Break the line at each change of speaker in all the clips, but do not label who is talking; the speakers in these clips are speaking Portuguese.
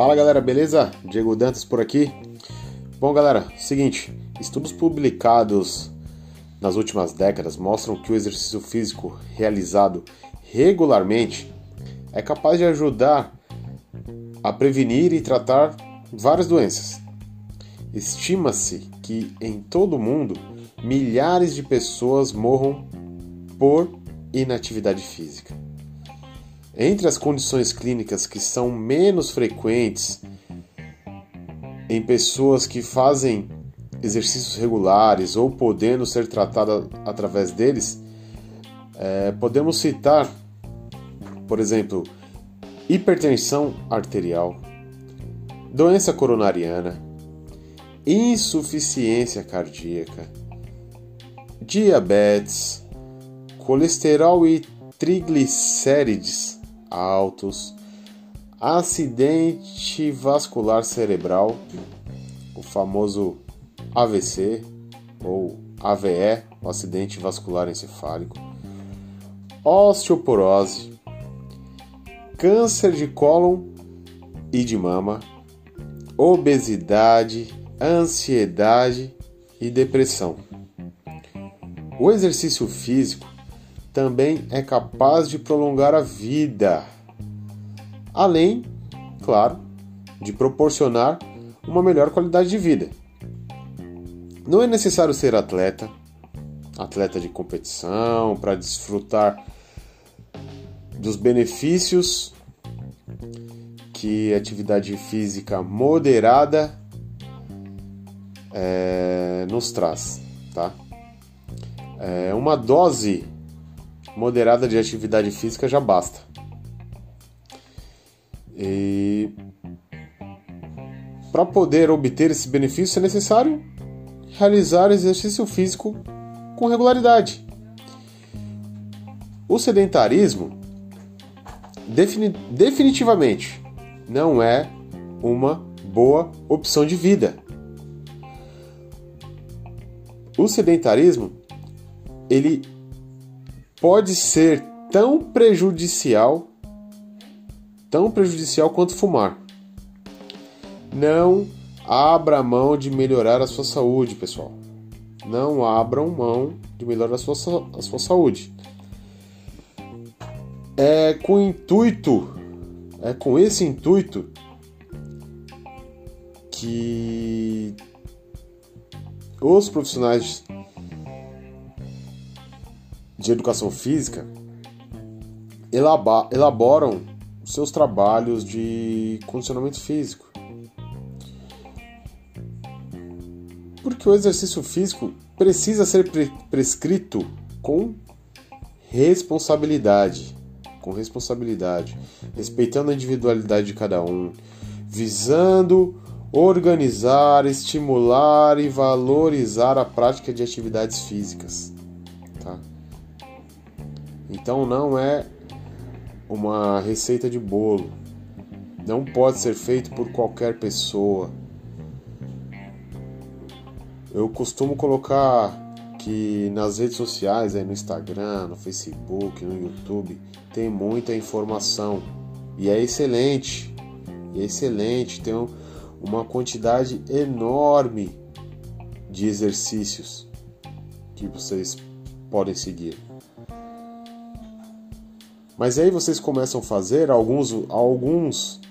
Fala galera, beleza? Diego Dantas por aqui. Bom galera, seguinte, estudos publicados nas últimas décadas mostram que o exercício físico realizado regularmente é capaz de ajudar a prevenir e tratar várias doenças. Estima-se que em todo o mundo milhares de pessoas morram por inatividade física. Entre as condições clínicas que são menos frequentes em pessoas que fazem exercícios regulares ou podendo ser tratada através deles, é, podemos citar, por exemplo, hipertensão arterial, doença coronariana, insuficiência cardíaca, diabetes, colesterol e triglicérides altos, acidente vascular cerebral, o famoso AVC ou AVE, o acidente vascular encefálico, osteoporose, câncer de cólon e de mama, obesidade, ansiedade e depressão. O exercício físico também é capaz de prolongar a vida, além, claro, de proporcionar uma melhor qualidade de vida. Não é necessário ser atleta, atleta de competição, para desfrutar dos benefícios que atividade física moderada é, nos traz, tá? É, uma dose moderada de atividade física já basta. E para poder obter esse benefício é necessário realizar exercício físico com regularidade. O sedentarismo defini definitivamente não é uma boa opção de vida. O sedentarismo ele pode ser tão prejudicial, tão prejudicial quanto fumar. Não abra mão de melhorar a sua saúde, pessoal. Não abram mão de melhorar a sua, a sua saúde. É com o intuito, é com esse intuito que os profissionais de educação física elaboram seus trabalhos de condicionamento físico. Porque o exercício físico precisa ser pre prescrito com responsabilidade, com responsabilidade, respeitando a individualidade de cada um, visando organizar, estimular e valorizar a prática de atividades físicas. Tá? Então não é uma receita de bolo. Não pode ser feito por qualquer pessoa. Eu costumo colocar que nas redes sociais, aí no Instagram, no Facebook, no YouTube, tem muita informação e é excelente. É excelente, tem uma quantidade enorme de exercícios que vocês podem seguir. Mas aí vocês começam a fazer, alguns, alguns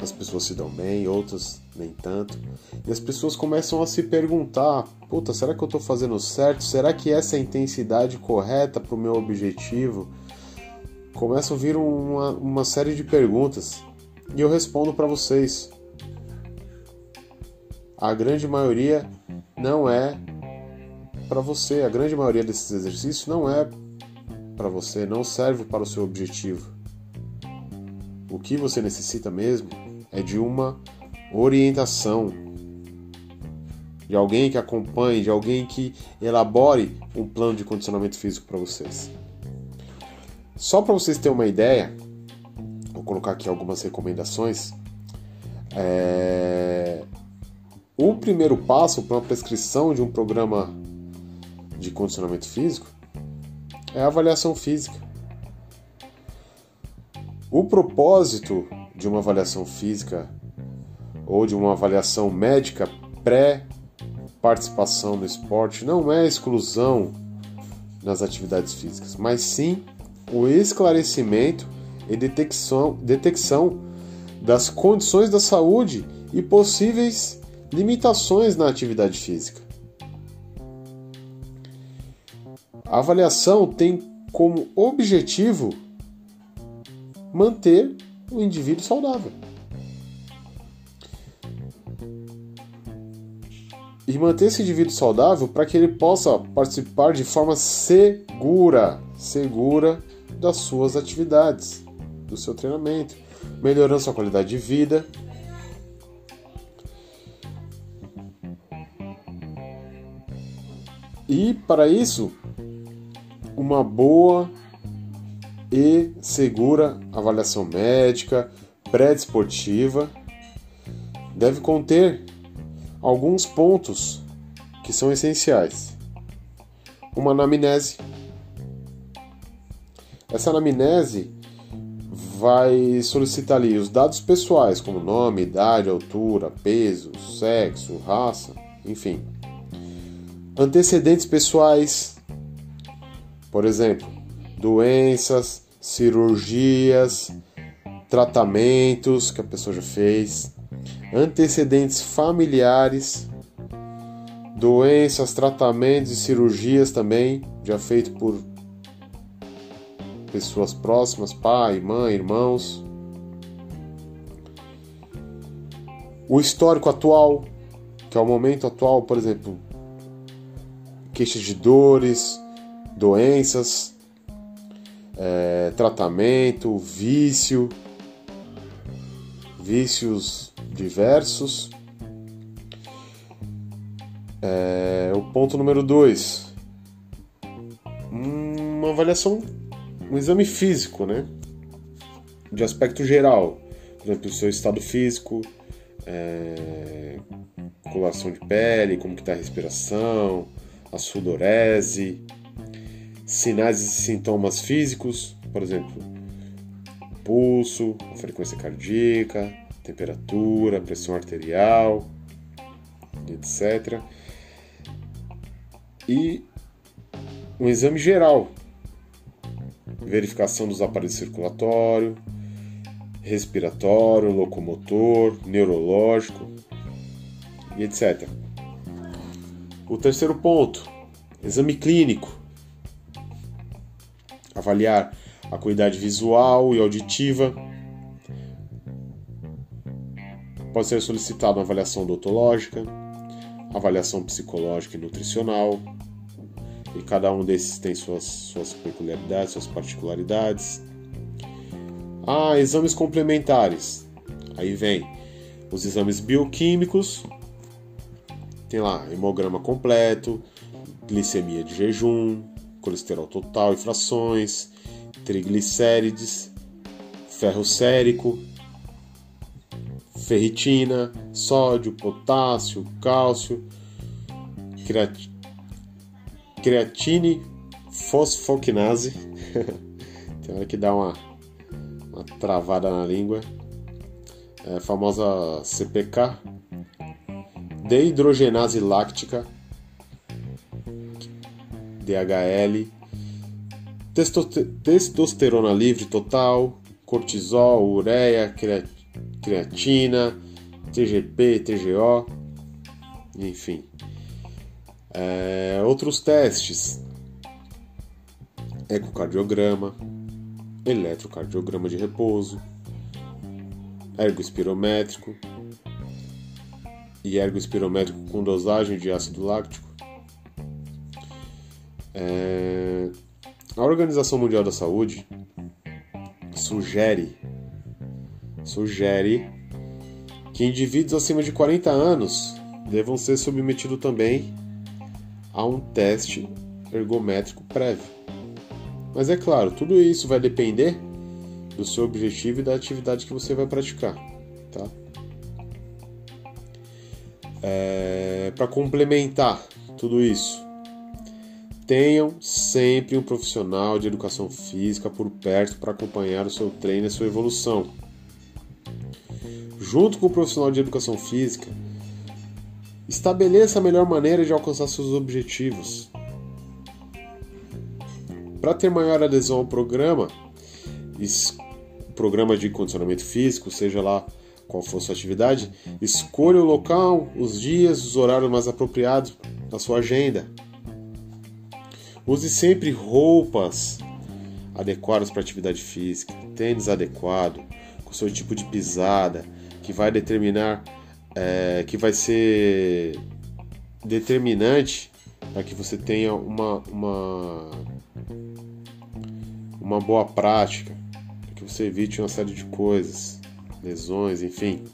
as pessoas se dão bem, outras nem tanto. E as pessoas começam a se perguntar: puta, será que eu estou fazendo certo? Será que essa é a intensidade correta para o meu objetivo? Começam a vir uma, uma série de perguntas e eu respondo para vocês. A grande maioria não é para você, a grande maioria desses exercícios não é para você, não serve para o seu objetivo. O que você necessita mesmo é de uma orientação, de alguém que acompanhe, de alguém que elabore um plano de condicionamento físico para vocês. Só para vocês terem uma ideia, vou colocar aqui algumas recomendações. É... O primeiro passo para uma prescrição de um programa de condicionamento físico é a avaliação física. O propósito de uma avaliação física ou de uma avaliação médica pré-participação no esporte não é exclusão nas atividades físicas, mas sim o esclarecimento e detecção, detecção das condições da saúde e possíveis limitações na atividade física. A avaliação tem como objetivo manter o indivíduo saudável. E manter esse indivíduo saudável para que ele possa participar de forma segura, segura das suas atividades, do seu treinamento, melhorando sua qualidade de vida. E para isso, uma boa e segura avaliação médica pré-desportiva deve conter alguns pontos que são essenciais. Uma anamnese. Essa anamnese vai solicitar ali os dados pessoais, como nome, idade, altura, peso, sexo, raça, enfim. Antecedentes pessoais, por exemplo, doenças, cirurgias, tratamentos que a pessoa já fez, antecedentes familiares, doenças, tratamentos e cirurgias também já feito por pessoas próximas, pai, mãe, irmãos. O histórico atual, que é o momento atual, por exemplo, queixas de dores, doenças, é, tratamento, vício, vícios diversos. É, o ponto número 2, uma avaliação, um exame físico, né? De aspecto geral, por exemplo, o seu estado físico, é, coloração de pele, como que está a respiração, a sudorese, sinais e sintomas físicos, por exemplo, pulso, frequência cardíaca, temperatura, pressão arterial, etc. E um exame geral, verificação dos aparelhos circulatório, respiratório, locomotor, neurológico e etc. O terceiro ponto, exame clínico. Avaliar acuidade visual e auditiva. Pode ser solicitada uma avaliação odontológica, avaliação psicológica e nutricional. E cada um desses tem suas, suas peculiaridades, suas particularidades. Ah, exames complementares. Aí vem os exames bioquímicos. Tem lá hemograma completo, glicemia de jejum, colesterol total e frações, triglicérides, ferro sérico, ferritina, sódio, potássio, cálcio, creatine, fosfoquinase. Tem hora que dá uma, uma travada na língua. É, a famosa CPK, dehidrogenase láctica, DHL, testosterona livre total, cortisol, ureia, creatina, TGP, TGO, enfim. É, outros testes: ecocardiograma, eletrocardiograma de repouso, ergoespirométrico e ergoespirométrico com dosagem de ácido láctico. É, a Organização Mundial da Saúde sugere sugere que indivíduos acima de 40 anos devam ser submetidos também a um teste ergométrico prévio. Mas é claro, tudo isso vai depender do seu objetivo e da atividade que você vai praticar, tá? É, Para complementar tudo isso, Tenham sempre um profissional de educação física por perto para acompanhar o seu treino e a sua evolução. junto com o profissional de educação física, estabeleça a melhor maneira de alcançar seus objetivos. Para ter maior adesão ao programa, programa de condicionamento físico, seja lá qual for sua atividade, escolha o local, os dias, os horários mais apropriados da sua agenda. Use sempre roupas adequadas para atividade física, tênis adequado, com seu tipo de pisada, que vai determinar, é, que vai ser determinante para que você tenha uma, uma, uma boa prática, para que você evite uma série de coisas, lesões, enfim.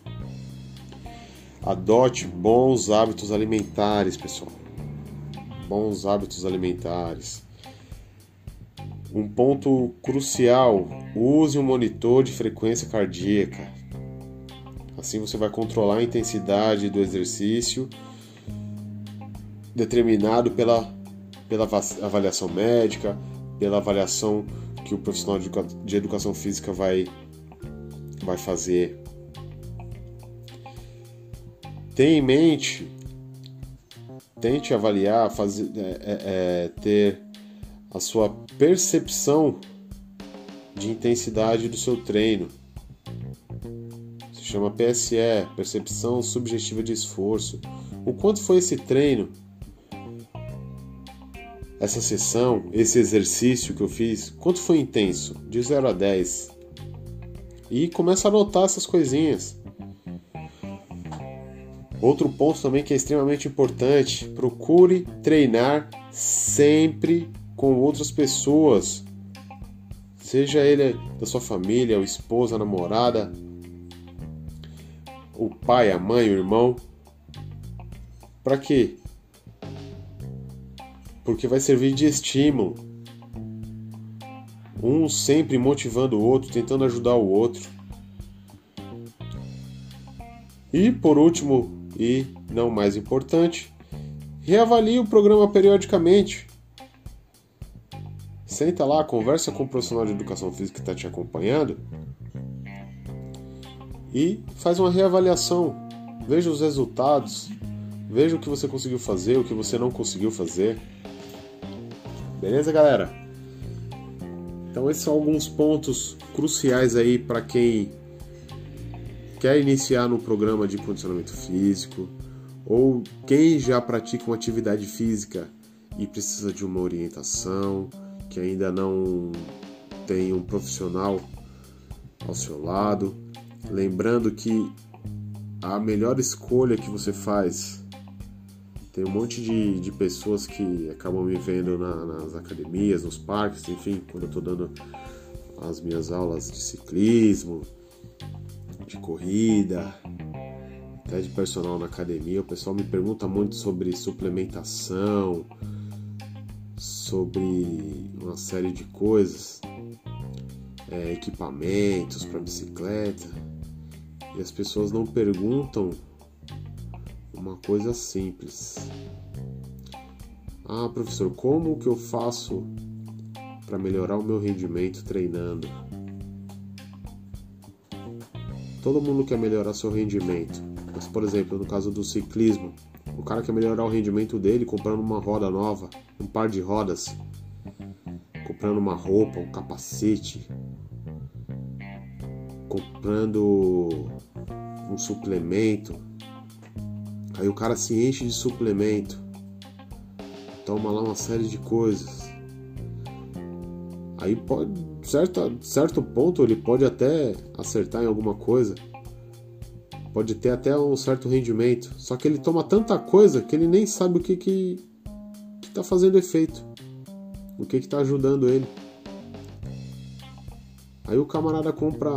Adote bons hábitos alimentares, pessoal. Bons hábitos alimentares. Um ponto crucial: use um monitor de frequência cardíaca. Assim você vai controlar a intensidade do exercício determinado pela, pela avaliação médica, pela avaliação que o profissional de educação física vai, vai fazer. Tenha em mente, tente avaliar, fazer, é, é, é, ter a sua percepção de intensidade do seu treino chama PSE, percepção subjetiva de esforço. O quanto foi esse treino? Essa sessão, esse exercício que eu fiz, quanto foi intenso? De 0 a 10. E começa a anotar essas coisinhas. Outro ponto também que é extremamente importante: procure treinar sempre com outras pessoas. Seja ele da sua família, o esposa, a namorada, o pai, a mãe, o irmão. Para quê? Porque vai servir de estímulo. Um sempre motivando o outro, tentando ajudar o outro. E por último, e não mais importante, reavalie o programa periodicamente. Senta lá, conversa com o profissional de educação física que está te acompanhando e faz uma reavaliação. Veja os resultados, veja o que você conseguiu fazer, o que você não conseguiu fazer. Beleza, galera? Então esses são alguns pontos cruciais aí para quem quer iniciar no programa de condicionamento físico ou quem já pratica uma atividade física e precisa de uma orientação, que ainda não tem um profissional ao seu lado. Lembrando que a melhor escolha que você faz. Tem um monte de, de pessoas que acabam me vendo na, nas academias, nos parques, enfim, quando eu estou dando as minhas aulas de ciclismo, de corrida, até de personal na academia. O pessoal me pergunta muito sobre suplementação, sobre uma série de coisas, é, equipamentos para bicicleta. E as pessoas não perguntam uma coisa simples. Ah, professor, como que eu faço para melhorar o meu rendimento treinando? Todo mundo quer melhorar seu rendimento. Mas, por exemplo, no caso do ciclismo, o cara quer melhorar o rendimento dele comprando uma roda nova, um par de rodas, comprando uma roupa, um capacete, comprando um suplemento. Aí o cara se enche de suplemento, toma lá uma série de coisas. Aí pode, certo, certo ponto, ele pode até acertar em alguma coisa, pode ter até um certo rendimento. Só que ele toma tanta coisa que ele nem sabe o que que, que tá fazendo efeito, o que que tá ajudando ele. Aí o camarada compra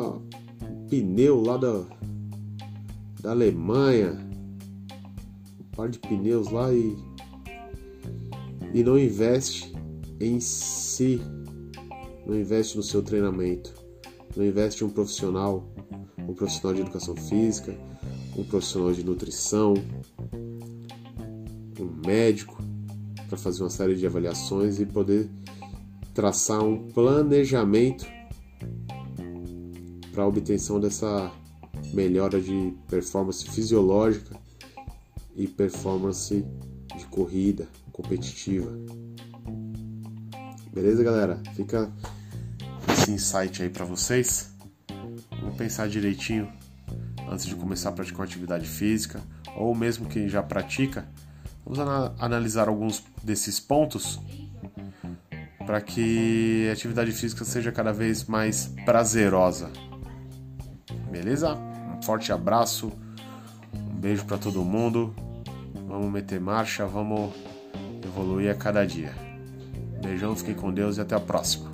pneu lá da, da Alemanha, um par de pneus lá e, e não investe em si, não investe no seu treinamento, não investe em um profissional, um profissional de educação física, um profissional de nutrição, um médico para fazer uma série de avaliações e poder traçar um planejamento para a obtenção dessa melhora de performance fisiológica e performance de corrida competitiva. Beleza, galera? Fica esse insight aí para vocês. Vamos pensar direitinho antes de começar a praticar atividade física, ou mesmo quem já pratica, vamos analisar alguns desses pontos para que a atividade física seja cada vez mais prazerosa. Beleza? Um forte abraço, um beijo para todo mundo. Vamos meter marcha, vamos evoluir a cada dia. Beijão, fiquem com Deus e até a próxima.